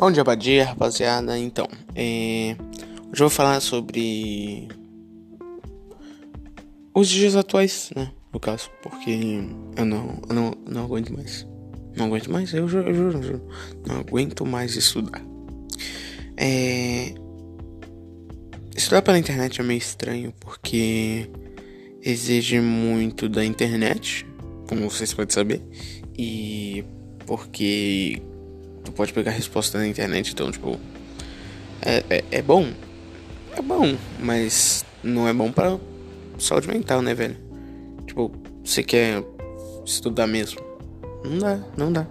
Bom dia, bom dia, rapaziada. Então, é... hoje eu vou falar sobre os dias atuais, né? No caso, porque eu não, eu não, não aguento mais. Não aguento mais, eu juro, eu juro, eu juro. Não aguento mais estudar. É... Estudar pela internet é meio estranho porque exige muito da internet, como vocês podem saber, e porque tu pode pegar resposta na internet, então, tipo, é, é, é bom, é bom, mas não é bom para saúde mental, né, velho? Tipo, você quer estudar mesmo? Não dá, não dá.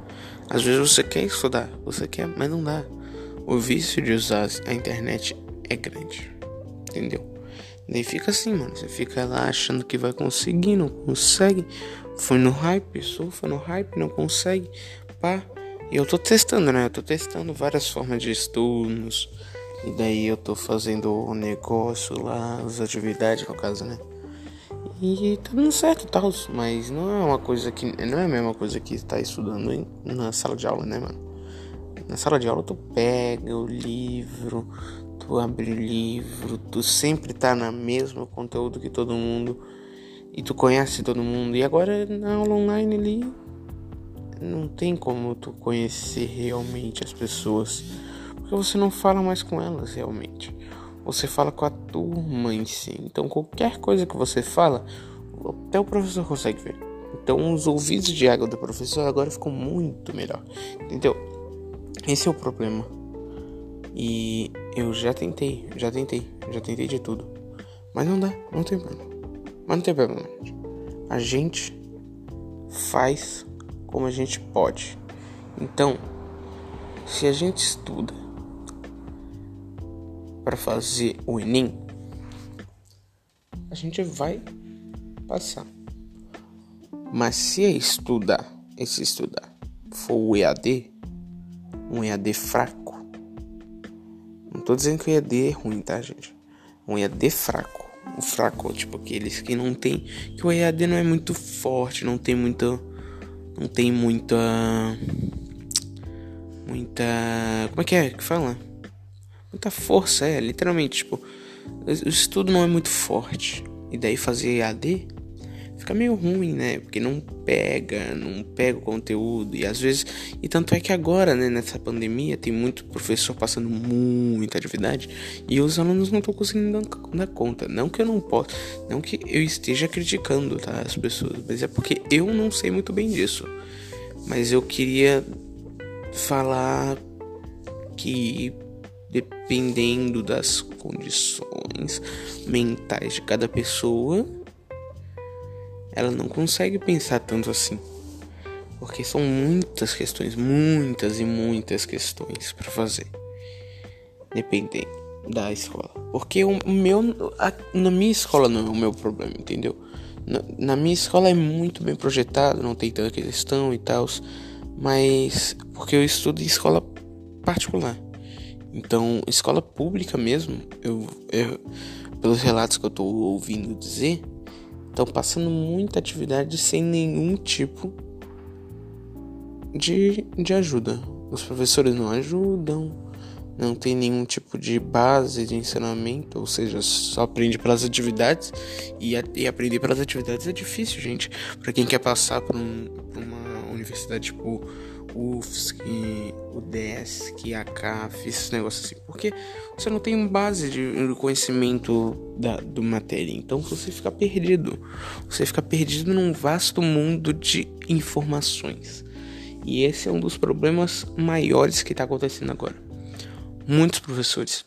Às vezes você quer estudar, você quer, mas não dá. O vício de usar a internet é grande, entendeu? Nem fica assim, mano. Você fica lá achando que vai conseguir, não consegue. Foi no hype, surfa no hype, não consegue. Pá, e eu tô testando, né? Eu tô testando várias formas de estudos. E daí eu tô fazendo o negócio lá, as atividades no caso, né? E tá dando certo tal, mas não é uma coisa que. Não é a mesma coisa que estar tá estudando na sala de aula, né, mano? Na sala de aula tu pega o livro, tu abre o livro, tu sempre tá na mesma conteúdo que todo mundo e tu conhece todo mundo. E agora na aula online ali não tem como tu conhecer realmente as pessoas, porque você não fala mais com elas realmente. Você fala com a turma em si. Então qualquer coisa que você fala, até o professor consegue ver. Então os ouvidos de água do professor agora ficam muito melhor. Entendeu? Esse é o problema. E eu já tentei, já tentei, já tentei de tudo. Mas não dá, não tem problema. Mas não tem problema. A gente faz como a gente pode. Então, se a gente estuda para fazer o Enem, a gente vai passar. Mas se estudar, esse estudar for o EAD, um EAD fraco, não tô dizendo que o EAD é ruim, tá, gente? Um EAD fraco. O fraco, tipo aqueles que não tem. Que o EAD não é muito forte, não tem muito não tem muita. Muita. Como é que é que fala? Muita força, é, literalmente, tipo. O estudo não é muito forte. E daí fazer AD fica meio ruim, né? Porque não pega, não pega o conteúdo. E às vezes. E tanto é que agora, né, nessa pandemia, tem muito professor passando muita atividade. E os alunos não estão conseguindo dar, conta. Não que eu não possa. Não que eu esteja criticando, tá? As pessoas. Mas é porque eu não sei muito bem disso. Mas eu queria falar que dependendo das condições mentais de cada pessoa ela não consegue pensar tanto assim. Porque são muitas questões, muitas e muitas questões para fazer. Dependendo da escola. Porque o meu. A, na minha escola não é o meu problema, entendeu? Na, na minha escola é muito bem projetado, não tem tanta questão e tal. Mas. Porque eu estudo em escola particular. Então, escola pública mesmo, eu, eu pelos relatos que eu tô ouvindo dizer, estão passando muita atividade sem nenhum tipo de, de ajuda. Os professores não ajudam, não tem nenhum tipo de base de ensinamento, ou seja, só aprende pelas atividades e, a, e aprender pelas atividades é difícil, gente. Para quem quer passar por, um, por uma universidade tipo UFSC, UDESC, a CAF, esses negócios assim, porque você não tem base de conhecimento da do matéria, então você fica perdido. Você fica perdido num vasto mundo de informações. E esse é um dos problemas maiores que está acontecendo agora. Muitos professores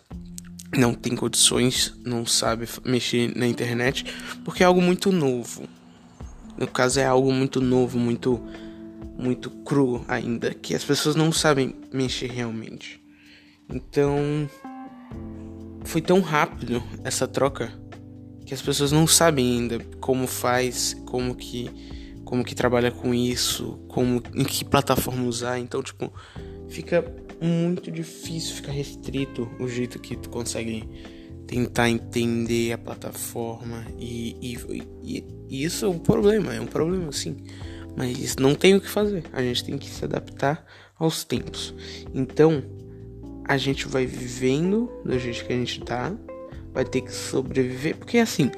não têm condições, não sabem mexer na internet, porque é algo muito novo. No caso, é algo muito novo, muito muito cru ainda, que as pessoas não sabem mexer realmente. Então, foi tão rápido essa troca que as pessoas não sabem ainda como faz, como que como que trabalha com isso, como em que plataforma usar. Então, tipo, fica muito difícil, fica restrito o jeito que tu consegue tentar entender a plataforma e, e, e, e isso é um problema, é um problema sim. Mas não tem o que fazer, a gente tem que se adaptar aos tempos. Então, a gente vai vivendo do jeito que a gente tá, vai ter que sobreviver, porque assim,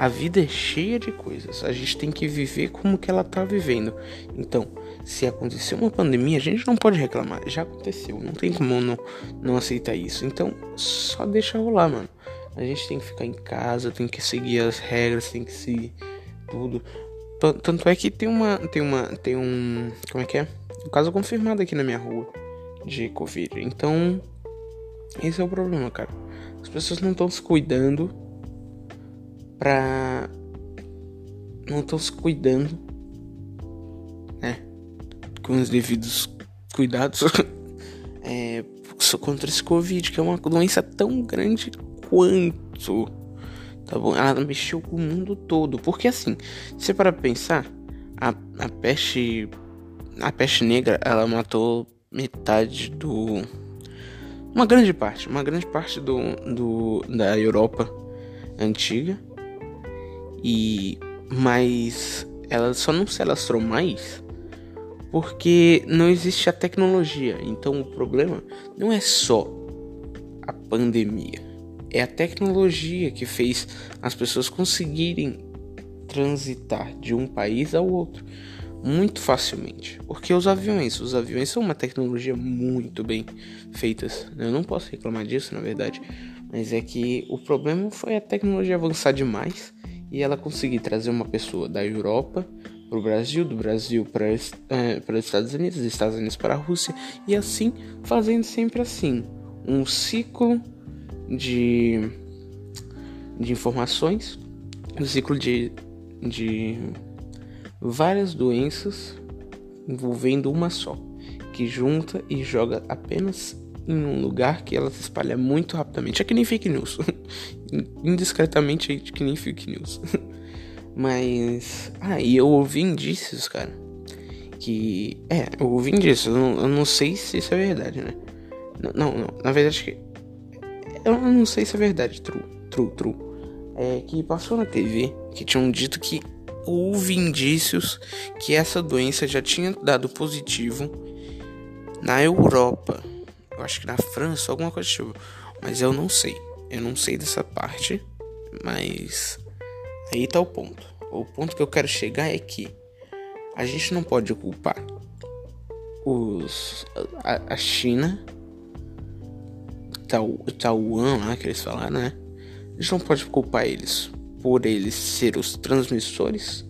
a vida é cheia de coisas. A gente tem que viver como que ela tá vivendo. Então, se acontecer uma pandemia, a gente não pode reclamar. Já aconteceu, não tem como não, não aceitar isso. Então, só deixa rolar, mano. A gente tem que ficar em casa, tem que seguir as regras, tem que seguir tudo. Tanto é que tem uma. Tem uma. Tem um. Como é que é? Um caso confirmado aqui na minha rua de Covid. Então. Esse é o problema, cara. As pessoas não estão se cuidando pra. Não estão se cuidando, né? Com os devidos cuidados é, contra esse Covid, que é uma doença tão grande quanto tá bom? Ela mexeu com o mundo todo. Porque assim, se para pensar, a, a peste. A peste negra, ela matou metade do. Uma grande parte, uma grande parte do, do da Europa antiga. E mas ela só não se alastrou mais porque não existe a tecnologia. Então o problema não é só a pandemia é a tecnologia que fez as pessoas conseguirem transitar de um país ao outro muito facilmente. Porque os aviões, os aviões são uma tecnologia muito bem feitas. Eu não posso reclamar disso, na verdade, mas é que o problema foi a tecnologia avançar demais e ela conseguir trazer uma pessoa da Europa para o Brasil, do Brasil para é, para os Estados Unidos, dos Estados Unidos para a Rússia e assim fazendo sempre assim um ciclo de, de informações, um ciclo de, de várias doenças envolvendo uma só, que junta e joga apenas em um lugar que ela se espalha muito rapidamente. É que nem fake news. Indiscretamente é que nem fake news. Mas. Ah, e eu ouvi indícios, cara. Que. É, eu ouvi indícios. Eu não, eu não sei se isso é verdade, né? Não, não. Na verdade, eu não sei se é verdade, true, true, true. É que passou na TV que tinham dito que houve indícios que essa doença já tinha dado positivo na Europa. Eu acho que na França, alguma coisa tipo. Mas eu não sei. Eu não sei dessa parte. Mas aí tá o ponto. O ponto que eu quero chegar é que a gente não pode culpar os a, a China Taiwan lá que eles falaram, né? A gente não pode culpar eles por eles ser os transmissores,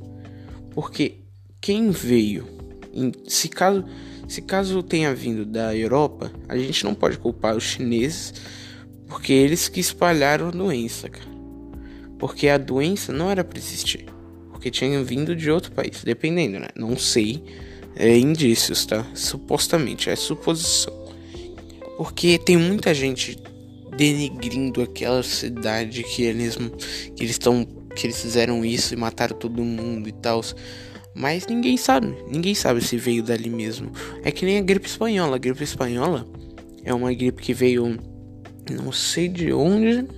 porque quem veio, em, se caso se caso tenha vindo da Europa, a gente não pode culpar os chineses, porque eles que espalharam a doença, cara. Porque a doença não era para existir, porque tinha vindo de outro país, dependendo, né? Não sei, é indícios, tá? Supostamente, é suposição. Porque tem muita gente denegrindo aquela cidade que eles que eles estão que eles fizeram isso e mataram todo mundo e tal. Mas ninguém sabe, ninguém sabe se veio dali mesmo. É que nem a gripe espanhola. A gripe espanhola é uma gripe que veio não sei de onde,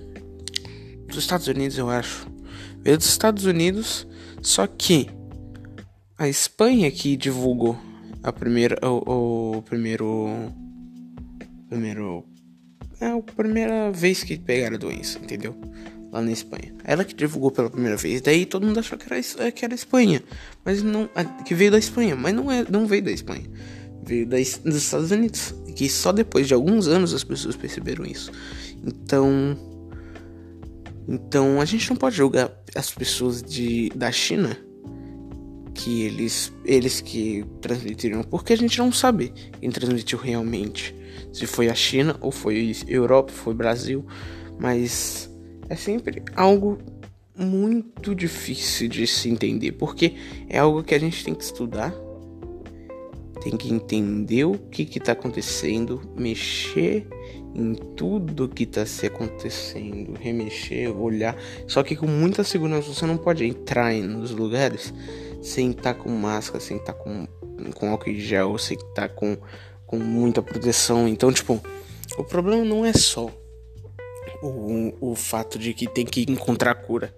dos Estados Unidos, eu acho. Veio dos Estados Unidos, só que a Espanha que divulgou a primeira o, o primeiro primeiro. É a primeira vez que pegaram a doença, entendeu? Lá na Espanha. Ela que divulgou pela primeira vez. Daí todo mundo achou que era, que era Espanha. Mas não. Que veio da Espanha. Mas não, é, não veio da Espanha. Veio da, dos Estados Unidos. Que só depois de alguns anos as pessoas perceberam isso. Então. Então a gente não pode julgar as pessoas de, da China que eles eles que transmitiram, porque a gente não sabe quem transmitiu realmente se foi a China ou foi Europa, foi Brasil, mas é sempre algo muito difícil de se entender, porque é algo que a gente tem que estudar, tem que entender o que está acontecendo, mexer em tudo que está se acontecendo, remexer, olhar. Só que com muita segurança você não pode entrar nos lugares sem estar tá com máscara, sem estar tá com, com álcool em gel, sem estar tá com com muita proteção. Então, tipo, o problema não é só o, o fato de que tem que encontrar cura.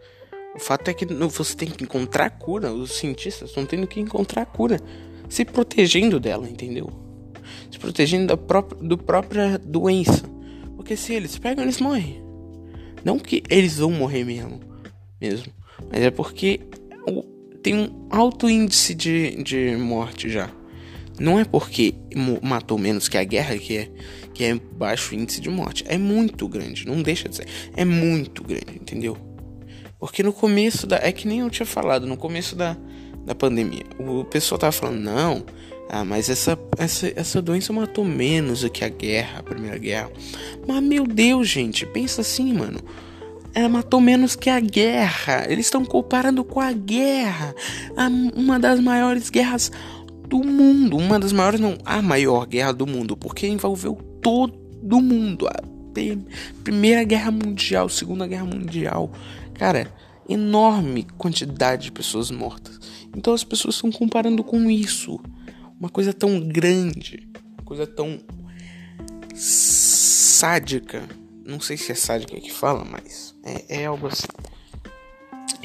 O fato é que você tem que encontrar cura. Os cientistas estão tendo que encontrar cura, se protegendo dela, entendeu? Se protegendo da própria, do própria doença. Porque se eles pegam, eles morrem. Não que eles vão morrer mesmo, mesmo. Mas é porque tem um alto índice de, de morte já. Não é porque matou menos que a guerra que é, que é baixo índice de morte. É muito grande, não deixa de ser. É muito grande, entendeu? Porque no começo da. É que nem eu tinha falado, no começo da, da pandemia. O pessoal tava falando, não. Ah, mas essa, essa, essa doença matou menos do que a guerra, a primeira guerra. Mas meu Deus, gente, pensa assim, mano. Ela matou menos que a guerra. Eles estão comparando com a guerra. A, uma das maiores guerras do mundo. Uma das maiores, não, a maior guerra do mundo. Porque envolveu todo mundo. A Primeira Guerra Mundial, Segunda Guerra Mundial. Cara, enorme quantidade de pessoas mortas. Então as pessoas estão comparando com isso. Uma coisa tão grande, uma coisa tão sádica. Não sei se é sádica que fala, mas é, é algo assim.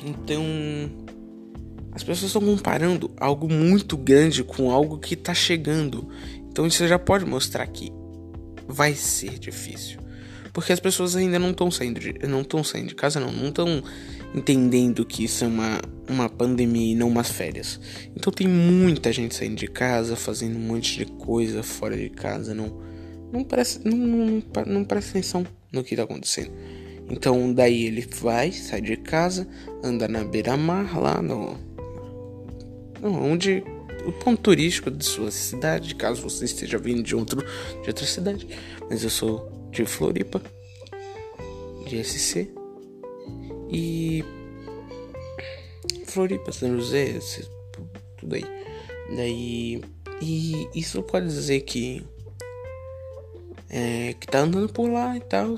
Então, as pessoas estão comparando algo muito grande com algo que está chegando. Então, isso já pode mostrar que vai ser difícil. Porque as pessoas ainda não estão saindo de, não estão saindo de casa, não, não estão entendendo que isso é uma, uma pandemia e não umas férias. Então tem muita gente saindo de casa, fazendo um monte de coisa fora de casa, não não presta, não, não, não presta atenção no que está acontecendo. Então daí ele vai, sai de casa, anda na beira-mar lá no, onde o ponto turístico de sua cidade, caso você esteja vindo de outro de outra cidade. Mas eu sou de Floripa, de SC. E Floripa, São José, tudo aí. Daí. E isso pode dizer que. É, que tá andando por lá e tal.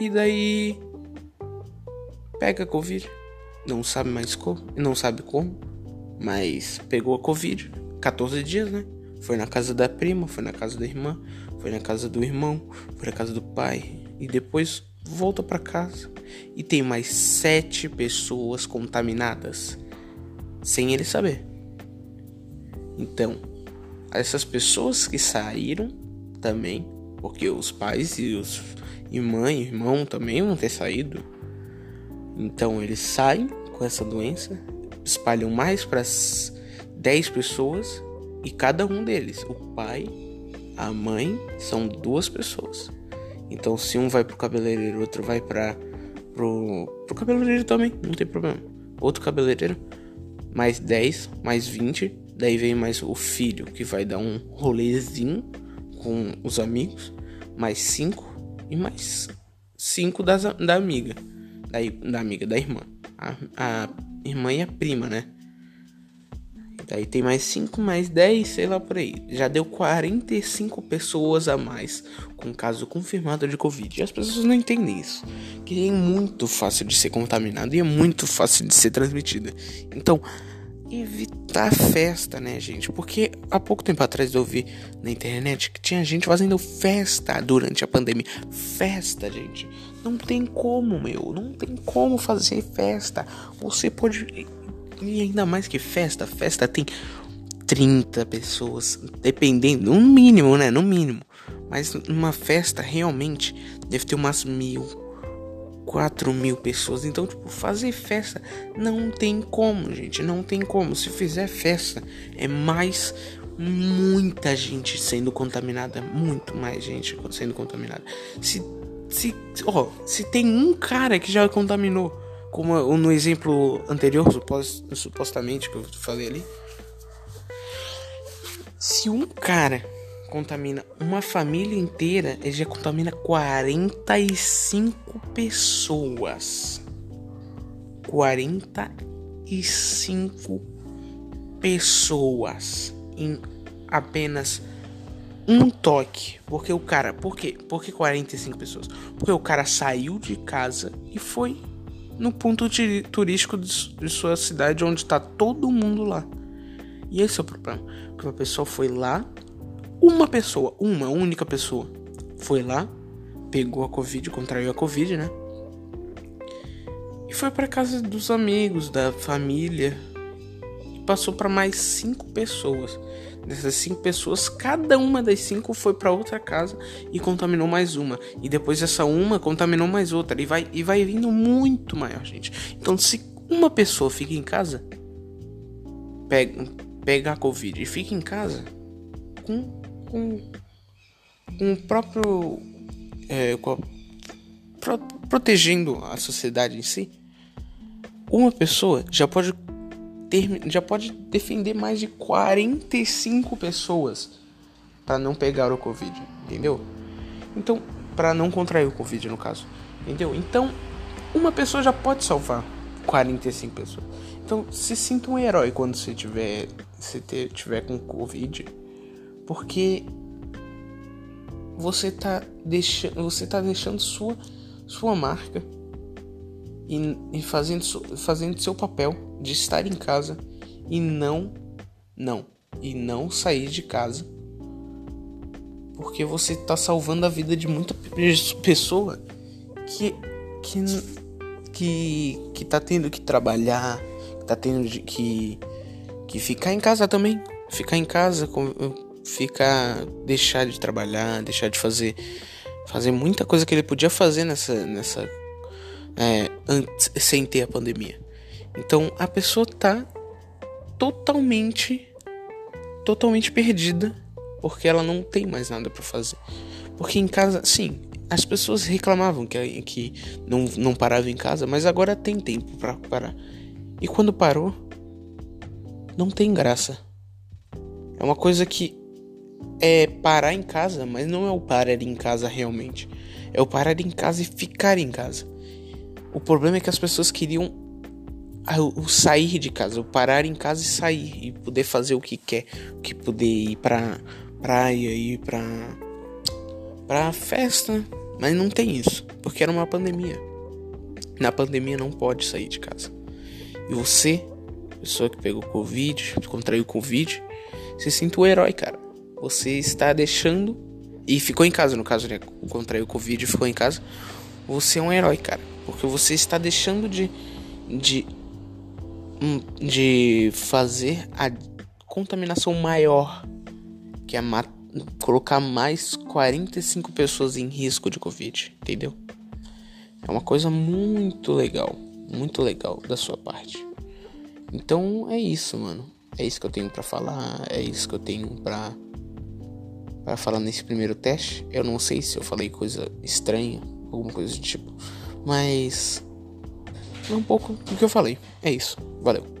E daí. Pega Covid. Não sabe mais como. Não sabe como. Mas pegou a Covid. 14 dias, né? Foi na casa da prima, foi na casa da irmã, foi na casa do irmão, foi na casa do pai e depois volta para casa e tem mais sete pessoas contaminadas sem ele saber. Então, essas pessoas que saíram também, porque os pais e os e mãe e irmão também vão ter saído. Então eles saem com essa doença, espalham mais para 10 pessoas e cada um deles, o pai, a mãe, são duas pessoas. Então, se um vai pro cabeleireiro, outro vai para pro, pro cabeleireiro também, não tem problema. Outro cabeleireiro, mais 10, mais 20. Daí vem mais o filho, que vai dar um rolezinho com os amigos. Mais 5 e mais 5 da amiga. Da, da amiga, da irmã. A, a irmã e a prima, né? Daí tem mais 5, mais 10, sei lá por aí. Já deu 45 pessoas a mais com caso confirmado de Covid. E as pessoas não entendem isso. Que é muito fácil de ser contaminado e é muito fácil de ser transmitida. Então, evitar festa, né, gente? Porque há pouco tempo atrás eu vi na internet que tinha gente fazendo festa durante a pandemia. Festa, gente. Não tem como, meu. Não tem como fazer festa. Você pode e ainda mais que festa, festa tem 30 pessoas, dependendo, no mínimo, né? No mínimo. Mas numa festa realmente deve ter umas mil, quatro mil pessoas. Então, tipo, fazer festa não tem como, gente. Não tem como. Se fizer festa, é mais muita gente sendo contaminada. Muito mais gente sendo contaminada. Se, se, ó, se tem um cara que já contaminou como no exemplo anterior, supostamente, que eu falei ali. Se um cara contamina uma família inteira, ele já contamina 45 pessoas. 45 pessoas em apenas um toque. Porque o cara, por quê? Por que 45 pessoas? Porque o cara saiu de casa e foi no ponto turístico de sua cidade onde está todo mundo lá. E esse é o problema. Porque uma pessoa foi lá, uma pessoa, uma única pessoa, foi lá, pegou a Covid, contraiu a Covid, né? E foi para casa dos amigos, da família. passou para mais cinco pessoas. Dessas cinco pessoas, cada uma das cinco foi para outra casa e contaminou mais uma. E depois essa uma contaminou mais outra. E vai, e vai vindo muito maior, gente. Então, se uma pessoa fica em casa, pega, pega a Covid e fica em casa com, com, o próprio. É, pro, protegendo a sociedade em si, uma pessoa já pode ter, já pode defender mais de 45 pessoas para não pegar o Covid, entendeu? Então, para não contrair o Covid no caso, entendeu? Então, uma pessoa já pode salvar 45 pessoas. Então, se sinta um herói quando você tiver, se tiver com Covid, porque você tá deixando, você tá deixando sua sua marca e, e fazendo, fazendo seu papel de estar em casa e não, não, e não sair de casa. Porque você está salvando a vida de muita pessoa que, que, que, que tá tendo que trabalhar, que tá tendo que, que ficar em casa também. Ficar em casa, ficar, deixar de trabalhar, deixar de fazer, fazer muita coisa que ele podia fazer nessa, nessa é, antes, sem ter a pandemia. Então a pessoa tá totalmente, totalmente perdida porque ela não tem mais nada para fazer. Porque em casa, sim, as pessoas reclamavam que, que não, não parava em casa, mas agora tem tempo para parar. E quando parou, não tem graça. É uma coisa que é parar em casa, mas não é o parar em casa realmente. É o parar em casa e ficar em casa. O problema é que as pessoas queriam o sair de casa, o parar em casa e sair e poder fazer o que quer, que poder ir pra praia, ir pra pra festa, mas não tem isso, porque era uma pandemia. Na pandemia não pode sair de casa. E você, pessoa que pegou covid, contraiu covid, se sinta o herói, cara. Você está deixando e ficou em casa, no caso, né? Contraiu covid e ficou em casa. Você é um herói, cara. Porque você está deixando de, de, hum, de fazer a contaminação maior, que é colocar mais 45 pessoas em risco de Covid, entendeu? É uma coisa muito legal, muito legal da sua parte. Então é isso, mano. É isso que eu tenho para falar, é isso que eu tenho para para falar nesse primeiro teste. Eu não sei se eu falei coisa estranha, alguma coisa do tipo. Mas. É um pouco do que eu falei. É isso. Valeu.